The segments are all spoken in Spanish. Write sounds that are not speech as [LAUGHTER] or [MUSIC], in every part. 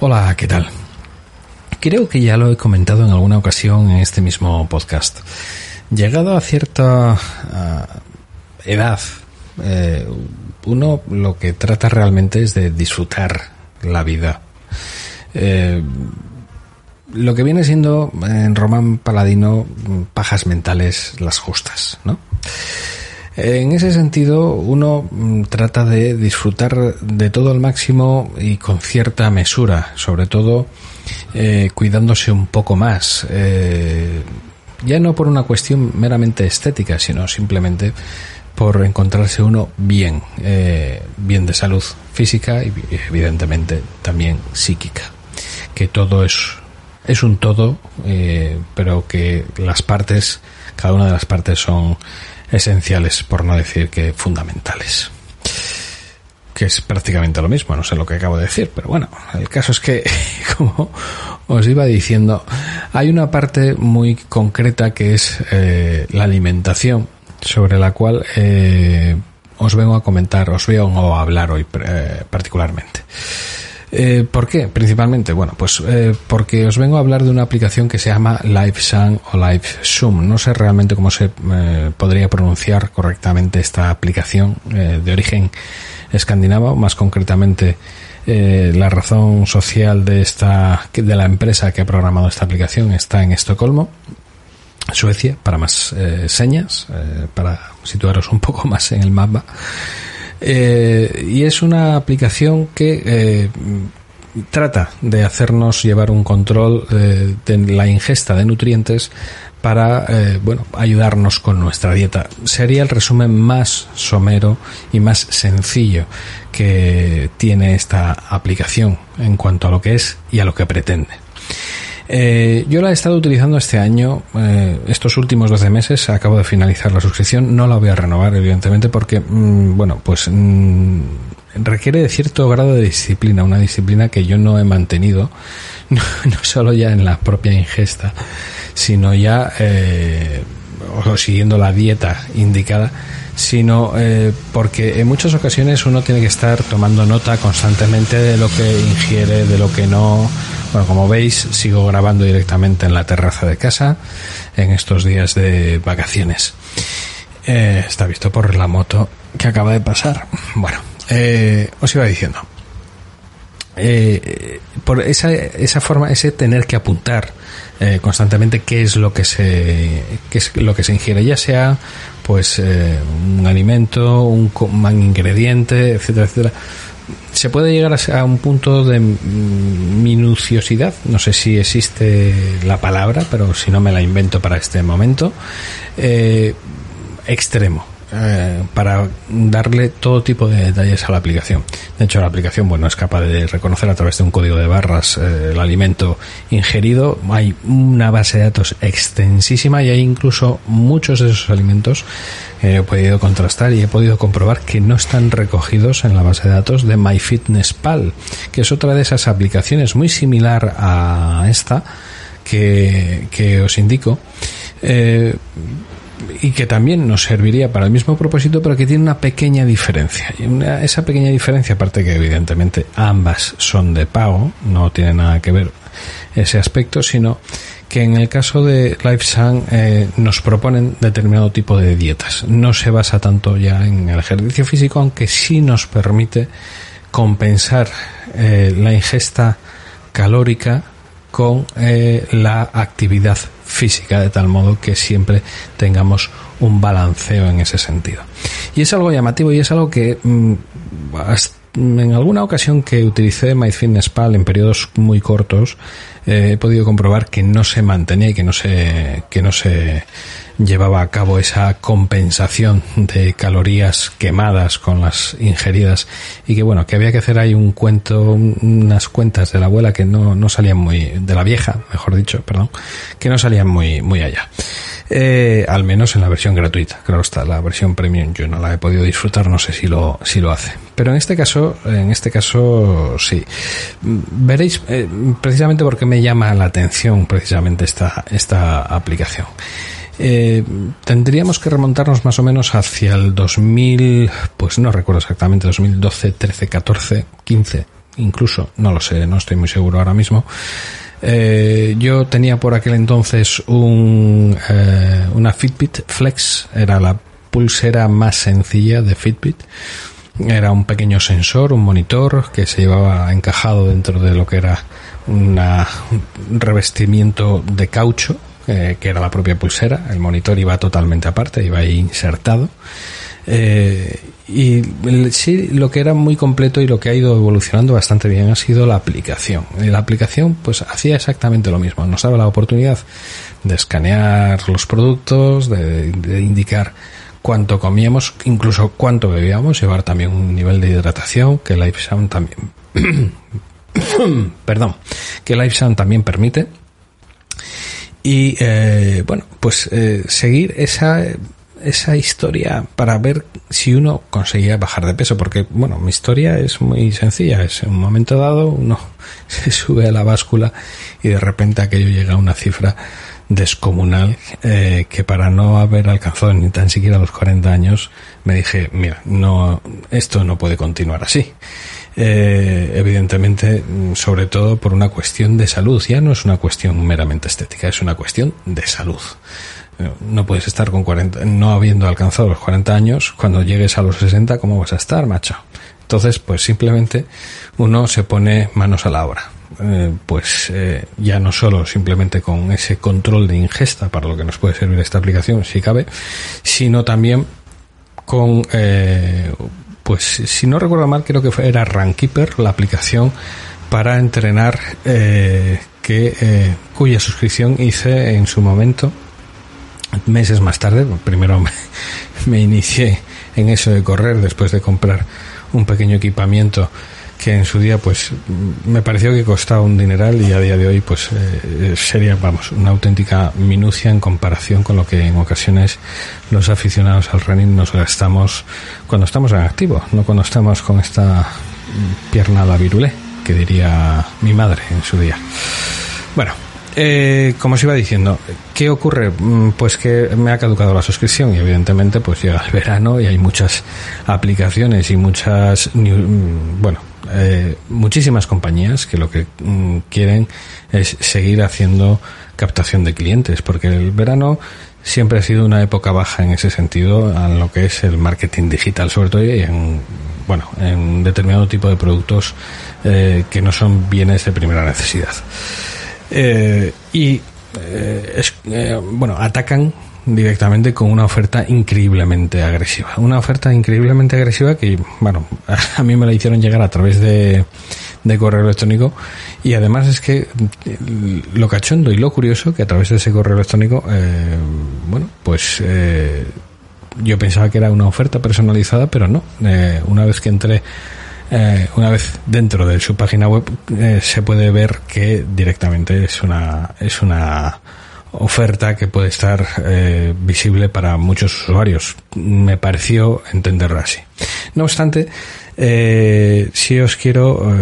Hola, ¿qué tal? Creo que ya lo he comentado en alguna ocasión en este mismo podcast. Llegado a cierta uh, edad, eh, uno lo que trata realmente es de disfrutar la vida. Eh, lo que viene siendo en Román Paladino pajas mentales las justas, ¿no? En ese sentido, uno mm, trata de disfrutar de todo al máximo y con cierta mesura, sobre todo eh, cuidándose un poco más. Eh, ya no por una cuestión meramente estética, sino simplemente por encontrarse uno bien, eh, bien de salud física y evidentemente también psíquica. Que todo es, es un todo, eh, pero que las partes, cada una de las partes son esenciales, por no decir que fundamentales. Que es prácticamente lo mismo, no sé lo que acabo de decir, pero bueno, el caso es que, [LAUGHS] como os iba diciendo, hay una parte muy concreta que es eh, la alimentación, sobre la cual eh, os vengo a comentar, os vengo a hablar hoy eh, particularmente. Eh, ¿Por qué? Principalmente, bueno, pues eh, porque os vengo a hablar de una aplicación que se llama LiveSang o LiveSum. No sé realmente cómo se eh, podría pronunciar correctamente esta aplicación eh, de origen escandinavo, más concretamente eh, la razón social de esta de la empresa que ha programado esta aplicación está en Estocolmo, Suecia, para más eh, señas, eh, para situaros un poco [LAUGHS] más en el mapa. Eh, y es una aplicación que eh, trata de hacernos llevar un control eh, de la ingesta de nutrientes para eh, bueno ayudarnos con nuestra dieta. Sería el resumen más somero y más sencillo que tiene esta aplicación en cuanto a lo que es y a lo que pretende eh, yo la he estado utilizando este año, eh, estos últimos 12 meses, acabo de finalizar la suscripción, no la voy a renovar evidentemente porque, mmm, bueno, pues mmm, requiere de cierto grado de disciplina, una disciplina que yo no he mantenido, [LAUGHS] no, no solo ya en la propia ingesta, sino ya eh, o siguiendo la dieta indicada, sino eh, porque en muchas ocasiones uno tiene que estar tomando nota constantemente de lo que ingiere, de lo que no. Bueno, como veis, sigo grabando directamente en la terraza de casa en estos días de vacaciones. Eh, está visto por la moto que acaba de pasar. Bueno, eh, os iba diciendo. Eh, por esa, esa forma, ese tener que apuntar eh, constantemente qué es lo que se qué es lo que se ingiere, ya sea pues eh, un alimento, un, un ingrediente, etcétera, etcétera. Se puede llegar a un punto de minuciosidad, no sé si existe la palabra, pero si no me la invento para este momento, eh, extremo eh, para darle todo tipo de detalles a la aplicación. De hecho, la aplicación bueno es capaz de reconocer a través de un código de barras eh, el alimento ingerido. Hay una base de datos extensísima y hay incluso muchos de esos alimentos que he podido contrastar y he podido comprobar que no están recogidos en la base de datos de MyFitnessPal, que es otra de esas aplicaciones muy similar a esta que, que os indico. Eh, y que también nos serviría para el mismo propósito, pero que tiene una pequeña diferencia. Y una, esa pequeña diferencia, aparte que evidentemente ambas son de pago, no tiene nada que ver ese aspecto, sino que en el caso de LifeSang eh, nos proponen determinado tipo de dietas. No se basa tanto ya en el ejercicio físico, aunque sí nos permite compensar eh, la ingesta calórica con eh, la actividad física, de tal modo que siempre tengamos un balanceo en ese sentido. Y es algo llamativo y es algo que mmm, en alguna ocasión que utilicé MyFitnessPal en periodos muy cortos, eh, he podido comprobar que no se mantenía y que no se, que no se llevaba a cabo esa compensación de calorías quemadas con las ingeridas y que bueno, que había que hacer ahí un cuento, unas cuentas de la abuela que no, no salían muy, de la vieja, mejor dicho, perdón, que no salían muy, muy allá. Eh, al menos en la versión gratuita. Claro está, la versión premium yo no la he podido disfrutar, no sé si lo, si lo hace. Pero en este caso, en este caso sí. Veréis eh, precisamente porque me llama la atención precisamente esta, esta aplicación. Eh, tendríamos que remontarnos más o menos hacia el 2000, pues no recuerdo exactamente, 2012, 13, 14, 15, incluso, no lo sé, no estoy muy seguro ahora mismo. Eh, yo tenía por aquel entonces un, eh, una Fitbit Flex, era la pulsera más sencilla de Fitbit. Era un pequeño sensor, un monitor que se llevaba encajado dentro de lo que era una, un revestimiento de caucho, eh, que era la propia pulsera. El monitor iba totalmente aparte, iba insertado. Eh, y sí, lo que era muy completo y lo que ha ido evolucionando bastante bien ha sido la aplicación. la aplicación, pues, hacía exactamente lo mismo. Nos daba la oportunidad de escanear los productos, de, indicar cuánto comíamos, incluso cuánto bebíamos, llevar también un nivel de hidratación que LifeSound también, [COUGHS] perdón, que LifeSound también permite. Y eh, bueno, pues eh, seguir esa esa historia para ver si uno conseguía bajar de peso, porque bueno, mi historia es muy sencilla, es en un momento dado uno [LAUGHS] se sube a la báscula y de repente aquello llega a una cifra descomunal eh, que para no haber alcanzado ni tan siquiera los 40 años me dije, mira, no, esto no puede continuar así. Eh, evidentemente, sobre todo por una cuestión de salud, ya no es una cuestión meramente estética, es una cuestión de salud. No puedes estar con 40, no habiendo alcanzado los 40 años, cuando llegues a los 60, ¿cómo vas a estar, macho? Entonces, pues simplemente uno se pone manos a la obra. Eh, pues eh, ya no solo simplemente con ese control de ingesta para lo que nos puede servir esta aplicación, si cabe, sino también con, eh, pues si no recuerdo mal, creo que era Runkeeper, la aplicación para entrenar que cuya suscripción hice en su momento meses más tarde, primero [LAUGHS] me, inicié en eso de correr después de comprar un pequeño equipamiento que en su día pues me pareció que costaba un dineral y a día de hoy pues eh, sería vamos una auténtica minucia en comparación con lo que en ocasiones los aficionados al running nos gastamos cuando estamos en activo no cuando estamos con esta pierna la virulé que diría mi madre en su día. Bueno eh, como os iba diciendo, ¿qué ocurre? Mm, pues que me ha caducado la suscripción y evidentemente pues llega el verano y hay muchas aplicaciones y muchas, mm, bueno, eh, muchísimas compañías que lo que mm, quieren es seguir haciendo captación de clientes porque el verano siempre ha sido una época baja en ese sentido en lo que es el marketing digital sobre todo y en bueno en determinado tipo de productos eh, que no son bienes de primera necesidad eh, y eh, eh, bueno, atacan directamente con una oferta increíblemente agresiva. Una oferta increíblemente agresiva que, bueno, [LAUGHS] a mí me la hicieron llegar a través de, de correo electrónico y además es que lo cachondo y lo curioso que a través de ese correo electrónico, bueno, pues yo pensaba que era una oferta personalizada, pero no. una vez que entré eh, una vez dentro de su página web eh, se puede ver que directamente es una es una oferta que puede estar eh, visible para muchos usuarios. Me pareció entenderlo así. No obstante, si os quiero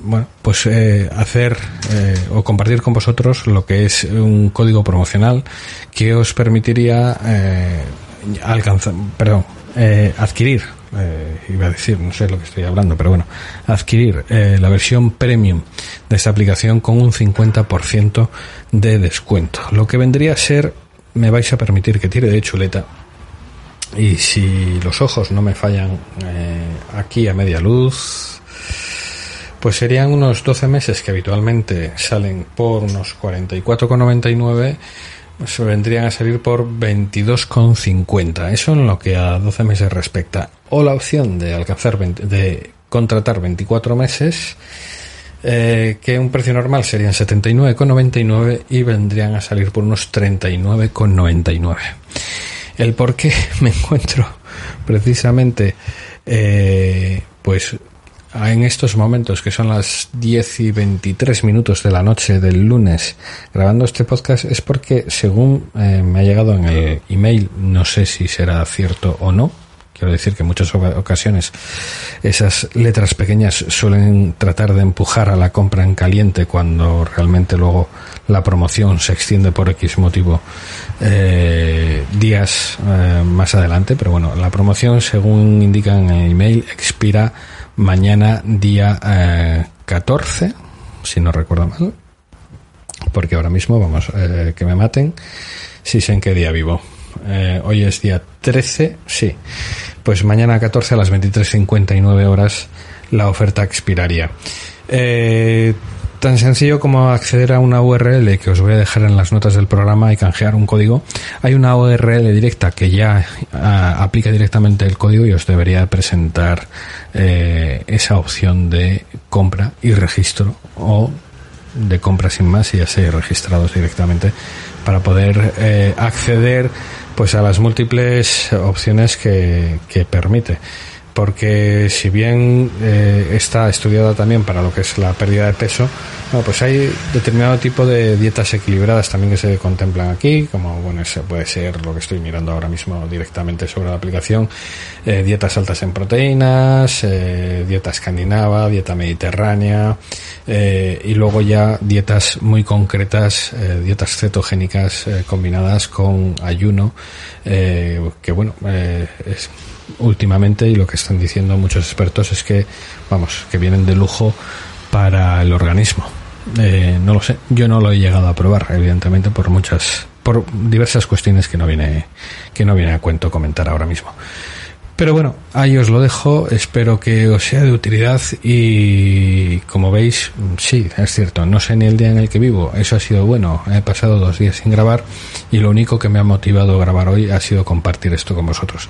bueno, pues hacer o compartir con vosotros lo que es un código promocional que os permitiría alcanzar, perdón, adquirir eh, iba a decir, no sé lo que estoy hablando, pero bueno, adquirir eh, la versión premium de esta aplicación con un 50% de descuento. Lo que vendría a ser, me vais a permitir que tire de chuleta, y si los ojos no me fallan eh, aquí a media luz, pues serían unos 12 meses que habitualmente salen por unos 44,99 se vendrían a salir por 22,50. Eso en lo que a 12 meses respecta. O la opción de alcanzar de contratar 24 meses, eh, que un precio normal serían 79,99 y vendrían a salir por unos 39,99. El por qué [LAUGHS] me encuentro precisamente eh, pues en estos momentos que son las 10 y 23 minutos de la noche del lunes grabando este podcast es porque según eh, me ha llegado en el email, no sé si será cierto o no, quiero decir que en muchas ocasiones esas letras pequeñas suelen tratar de empujar a la compra en caliente cuando realmente luego la promoción se extiende por X motivo eh, días eh, más adelante, pero bueno, la promoción según indican en el email expira mañana día 14, eh, si no recuerdo mal, porque ahora mismo, vamos, eh, que me maten, si sé en qué día vivo. Eh, hoy es día 13, sí. Pues mañana 14 a las 23.59 horas la oferta expiraría. Eh, tan sencillo como acceder a una URL que os voy a dejar en las notas del programa y canjear un código. Hay una URL directa que ya ah, aplica directamente el código y os debería presentar eh, esa opción de compra y registro o de compra sin más y ya sé registrados directamente para poder eh, acceder pues a las múltiples opciones que, que permite porque si bien eh, está estudiada también para lo que es la pérdida de peso, pues hay determinado tipo de dietas equilibradas también que se contemplan aquí, como bueno, ese puede ser lo que estoy mirando ahora mismo directamente sobre la aplicación, eh, dietas altas en proteínas, eh, dieta escandinava, dieta mediterránea, y luego ya dietas muy concretas, dietas cetogénicas combinadas con ayuno, que bueno, es últimamente y lo que están diciendo muchos expertos es que, vamos, que vienen de lujo para el organismo. Eh, no lo sé, yo no lo he llegado a probar, evidentemente, por muchas, por diversas cuestiones que no viene, que no viene a cuento comentar ahora mismo. Pero bueno, ahí os lo dejo, espero que os sea de utilidad y como veis, sí, es cierto, no sé ni el día en el que vivo, eso ha sido bueno, he pasado dos días sin grabar y lo único que me ha motivado a grabar hoy ha sido compartir esto con vosotros.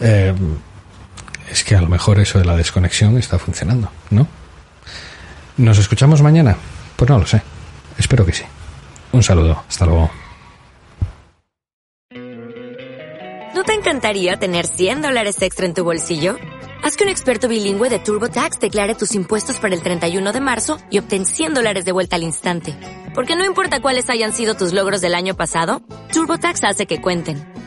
Eh, es que a lo mejor eso de la desconexión está funcionando, ¿no? ¿Nos escuchamos mañana? Pues no lo sé, espero que sí. Un saludo, hasta luego. ¿No te encantaría tener 100 dólares extra en tu bolsillo? Haz que un experto bilingüe de TurboTax declare tus impuestos para el 31 de marzo y obtén 100 dólares de vuelta al instante. Porque no importa cuáles hayan sido tus logros del año pasado, TurboTax hace que cuenten.